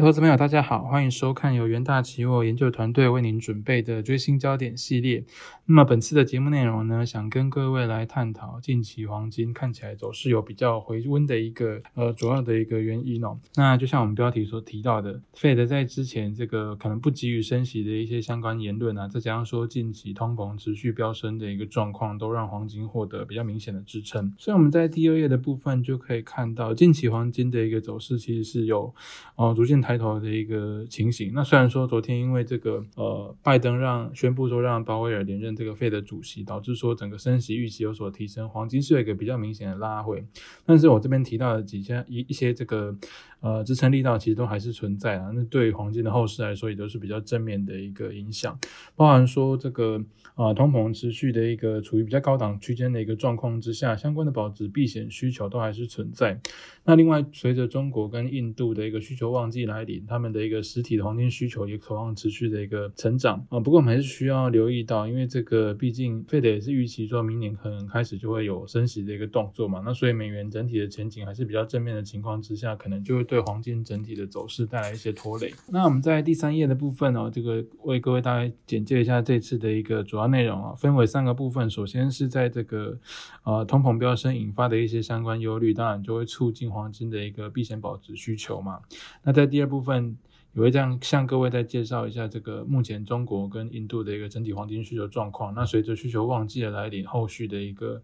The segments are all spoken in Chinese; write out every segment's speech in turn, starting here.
投资朋友，大家好，欢迎收看由元大期货研究团队为您准备的追星焦点系列。那么本次的节目内容呢，想跟各位来探讨近期黄金看起来走势有比较回温的一个呃主要的一个原因哦。那就像我们标题所提到的，Fed 在之前这个可能不急于升息的一些相关言论啊，再加上说近期通膨持续飙升的一个状况，都让黄金获得比较明显的支撑。所以我们在第二页的部分就可以看到，近期黄金的一个走势其实是有呃。逐渐开头的一个情形。那虽然说昨天因为这个呃，拜登让宣布说让鲍威尔连任这个费的主席，导致说整个升息预期有所提升，黄金是一个比较明显的拉回。但是我这边提到的几家一一些这个呃支撑力道其实都还是存在啊。那对黄金的后市来说，也都是比较正面的一个影响，包含说这个啊通膨持续的一个处于比较高档区间的一个状况之下，相关的保值避险需求都还是存在。那另外随着中国跟印度的一个需求旺。季来临，他们的一个实体的黄金需求也渴望持续的一个成长啊。不过我们还是需要留意到，因为这个毕竟费德也是预期说明年可能开始就会有升息的一个动作嘛。那所以美元整体的前景还是比较正面的情况之下，可能就会对黄金整体的走势带来一些拖累。那我们在第三页的部分哦，这个为各位大概简介一下这次的一个主要内容啊，分为三个部分。首先是在这个呃通膨飙升引发的一些相关忧虑，当然就会促进黄金的一个避险保值需求嘛。那在第二部分也会这样向各位再介绍一下这个目前中国跟印度的一个整体黄金需求状况。那随着需求旺季的来临，后续的一个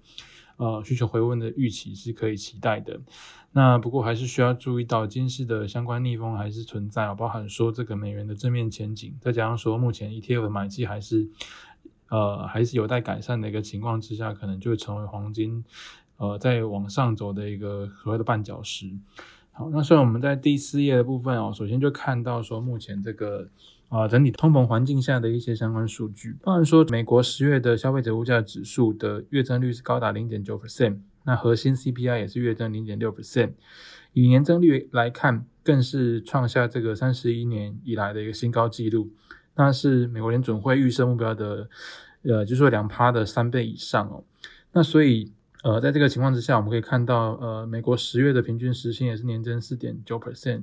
呃需求回温的预期是可以期待的。那不过还是需要注意到，金市的相关逆风还是存在，包含说这个美元的正面前景，再加上说目前 ETF 买气还是呃还是有待改善的一个情况之下，可能就会成为黄金呃在往上走的一个所谓的绊脚石。好，那所以我们在第四页的部分哦，首先就看到说目前这个啊整体通膨环境下的一些相关数据，当然说美国十月的消费者物价指数的月增率是高达零点九 percent，那核心 CPI 也是月增零点六 percent，以年增率来看，更是创下这个三十一年以来的一个新高纪录，那是美国联准会预设目标的呃，就是说两趴的三倍以上哦，那所以。呃，在这个情况之下，我们可以看到，呃，美国十月的平均时薪也是年增四点九 percent。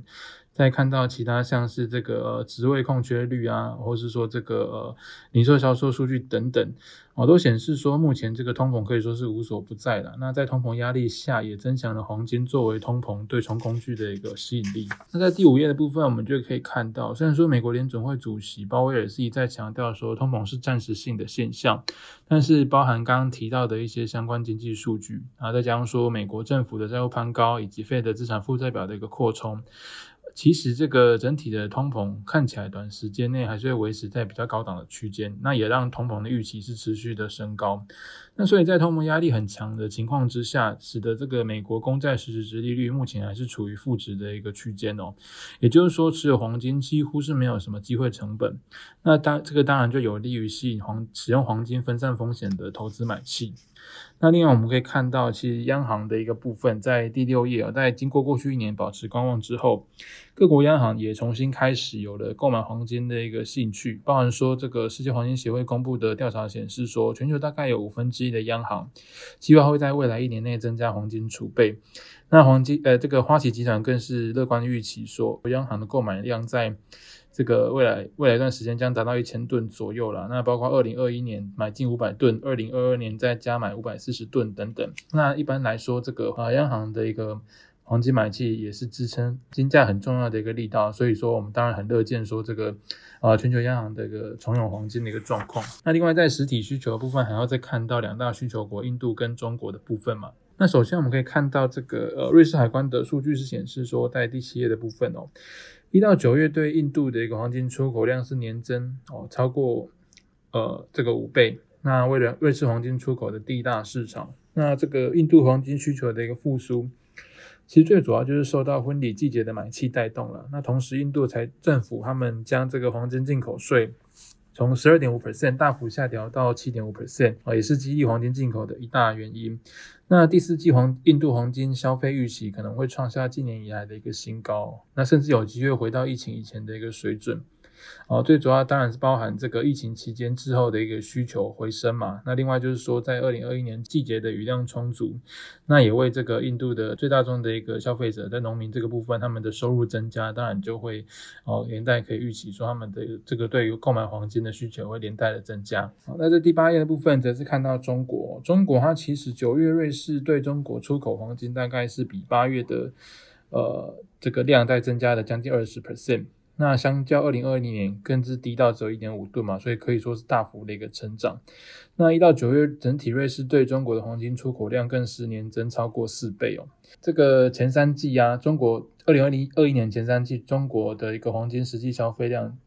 再看到其他像是这个职位空缺率啊，或是说这个零售销售数据等等，哦，都显示说目前这个通膨可以说是无所不在了。那在通膨压力下，也增强了黄金作为通膨对冲工具的一个吸引力。那在第五页的部分，我们就可以看到，虽然说美国联准会主席鲍威尔是一再强调说通膨是暂时性的现象，但是包含刚刚提到的一些相关经济数据啊，再加上说美国政府的债务攀高以及费的资产负债表的一个扩充。其实这个整体的通膨看起来短时间内还是会维持在比较高档的区间，那也让通膨的预期是持续的升高。那所以在通膨压力很强的情况之下，使得这个美国公债实质值利率目前还是处于负值的一个区间哦。也就是说，持有黄金几乎是没有什么机会成本。那当这个当然就有利于吸引黄使用黄金分散风险的投资买气。那另外我们可以看到，其实央行的一个部分在第六页啊，在经过过去一年保持观望之后，各国央行也重新开始有了购买黄金的一个兴趣。包含说，这个世界黄金协会公布的调查显示说，全球大概有五分之一的央行计划会在未来一年内增加黄金储备。那黄金呃，这个花旗集团更是乐观预期说，央行的购买量在。这个未来未来一段时间将达到一千吨左右了。那包括二零二一年买进五百吨，二零二二年再加买五百四十吨等等。那一般来说，这个啊央行的一个黄金买气也是支撑金价很重要的一个力道。所以说，我们当然很乐见说这个啊全球央行的一个重用黄金的一个状况。那另外在实体需求的部分，还要再看到两大需求国印度跟中国的部分嘛。那首先我们可以看到这个呃瑞士海关的数据是显示说，在第七页的部分哦。一到九月对印度的一个黄金出口量是年增哦，超过呃这个五倍。那为了瑞士黄金出口的第一大市场，那这个印度黄金需求的一个复苏，其实最主要就是受到婚礼季节的买气带动了。那同时，印度财政府他们将这个黄金进口税。从十二点五 percent 大幅下调到七点五 percent 啊，也是激励黄金进口的一大原因。那第四季黄印度黄金消费预期可能会创下近年以来的一个新高，那甚至有机会回到疫情以前的一个水准。哦，最主要当然是包含这个疫情期间之后的一个需求回升嘛。那另外就是说，在二零二一年季节的雨量充足，那也为这个印度的最大众的一个消费者在农民这个部分，他们的收入增加，当然就会哦连带可以预期说他们的这个对于购买黄金的需求会连带的增加。好，那这第八页的部分则是看到中国，中国它其实九月瑞士对中国出口黄金大概是比八月的呃这个量在增加了将近二十 percent。那相较二零二零年更是低到只有一点五吨嘛，所以可以说是大幅的一个成长。那一到九月，整体瑞士对中国的黄金出口量更是年增超过四倍哦。这个前三季啊，中国二零二零二一年前三季中国的一个黄金实际消费量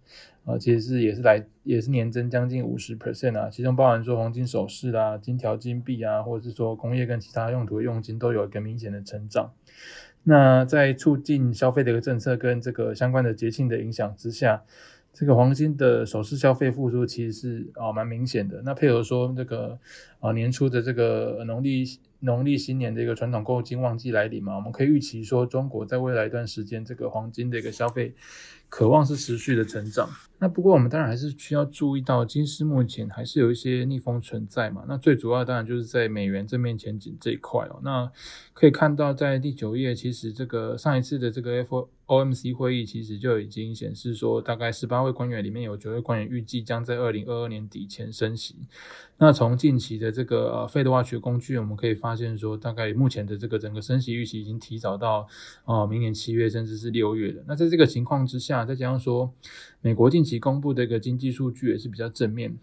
啊，其实是也是来也是年增将近五十 percent 啊，其中包含说黄金首饰啦、金条、金币啊，或者是说工业跟其他用途的用金都有一个明显的成长。那在促进消费的一个政策跟这个相关的节庆的影响之下，这个黄金的首饰消费复苏其实是啊蛮明显的。那配合说这个啊年初的这个农历农历新年的一个传统购金旺季来临嘛，我们可以预期说中国在未来一段时间这个黄金的一个消费。渴望是持续的成长，那不过我们当然还是需要注意到，金市目前还是有一些逆风存在嘛。那最主要当然就是在美元正面前景这一块哦。那可以看到，在第九页，其实这个上一次的这个 F O M C 会议，其实就已经显示说，大概十八位官员里面有九位官员预计将在二零二二年底前升息。那从近期的这个呃费德 watch 工具，我们可以发现说，大概目前的这个整个升息预期已经提早到啊明年七月甚至是六月了。那在这个情况之下，再加上说美国近期公布的一个经济数据也是比较正面，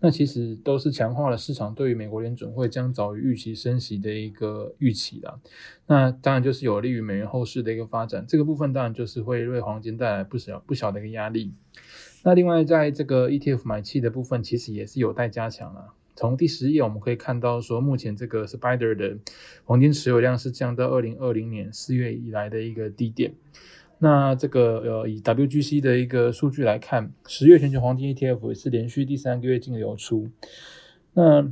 那其实都是强化了市场对于美国联准会将早于预期升息的一个预期啦。那当然就是有利于美元后市的一个发展，这个部分当然就是会为黄金带来不小不小的一个压力。那另外，在这个 ETF 买气的部分，其实也是有待加强了。从第十页我们可以看到，说目前这个 Spider 的黄金持有量是降到二零二零年四月以来的一个低点。那这个呃，以 WGC 的一个数据来看，十月全球黄金 ETF 也是连续第三个月净流出。那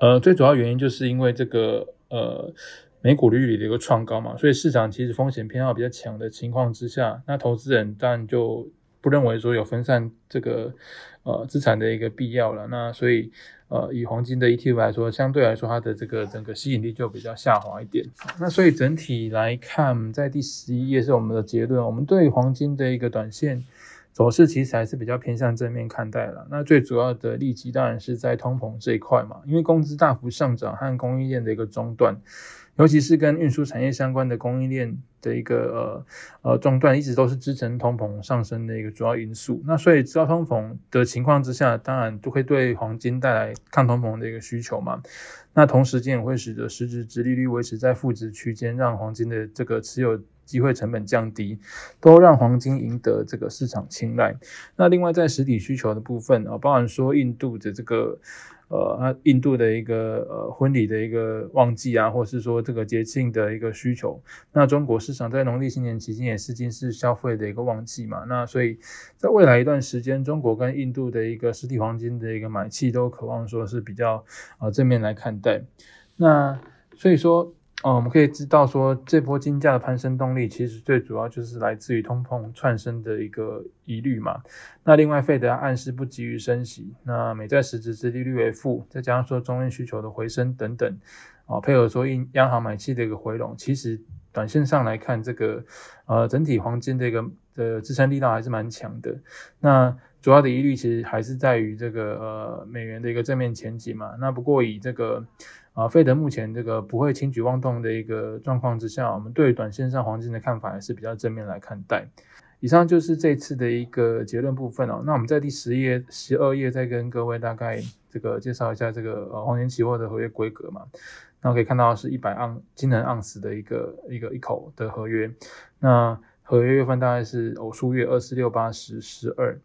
呃，最主要原因就是因为这个呃，美股利率的一个创高嘛，所以市场其实风险偏好比较强的情况之下，那投资人当然就。不认为说有分散这个呃资产的一个必要了，那所以呃以黄金的 ETF 来说，相对来说它的这个整个吸引力就比较下滑一点。那所以整体来看，在第十一页是我们的结论，我们对黄金的一个短线走势其实还是比较偏向正面看待了。那最主要的利基当然是在通膨这一块嘛，因为工资大幅上涨和供应链的一个中断。尤其是跟运输产业相关的供应链的一个呃呃中断，一直都是支撑通膨上升的一个主要因素。那所以，高通膨的情况之下，当然都会对黄金带来抗通膨的一个需求嘛。那同时间也会使得实质值利率维持在负值区间，让黄金的这个持有机会成本降低，都让黄金赢得这个市场青睐。那另外在实体需求的部分啊，包含说印度的这个。呃，印度的一个呃婚礼的一个旺季啊，或是说这个节庆的一个需求，那中国市场在农历新年期间也是金市消费的一个旺季嘛，那所以在未来一段时间，中国跟印度的一个实体黄金的一个买气都渴望说是比较啊正面来看待，那所以说。哦，我们可以知道说，这波金价的攀升动力其实最主要就是来自于通膨窜升的一个疑虑嘛。那另外，费德暗示不急于升息，那美债实质之利率为负，再加上说中印需求的回升等等，啊，配合说央央行买气的一个回笼，其实短线上来看，这个呃整体黄金的一个的支撑力道还是蛮强的。那主要的疑虑其实还是在于这个呃美元的一个正面前景嘛。那不过以这个。啊，费德目前这个不会轻举妄动的一个状况之下，我们对短线上黄金的看法还是比较正面来看待。以上就是这次的一个结论部分哦。那我们在第十页、十二页再跟各位大概这个介绍一下这个呃黄金期货的合约规格嘛。那可以看到是一百盎金能盎司的一个一个一口的合约。那合约月份大概是偶数月二四六八十十二。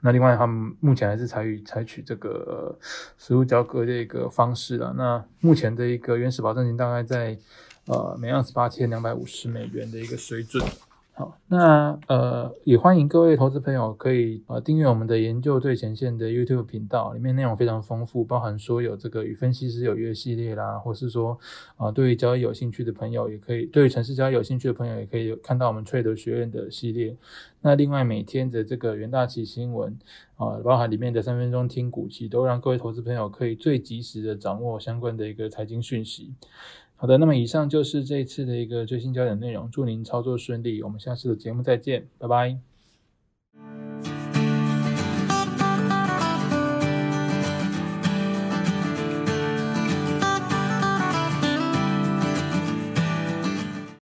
那另外，他们目前还是采取采取这个实物交割的一个方式了。那目前的一个原始保证金大概在呃每盎司八千两百五十美元的一个水准。好，那呃，也欢迎各位投资朋友可以呃订阅我们的研究最前线的 YouTube 频道，里面内容非常丰富，包含说有这个与分析师有约系列啦，或是说啊，对于交易有兴趣的朋友也可以，对于城市交易有兴趣的朋友也可以看到我们 Trade 学院的系列。那另外每天的这个元大旗新闻啊，包含里面的三分钟听股期，都让各位投资朋友可以最及时的掌握相关的一个财经讯息。好的，那么以上就是这一次的一个最新焦点内容，祝您操作顺利，我们下次的节目再见，拜拜。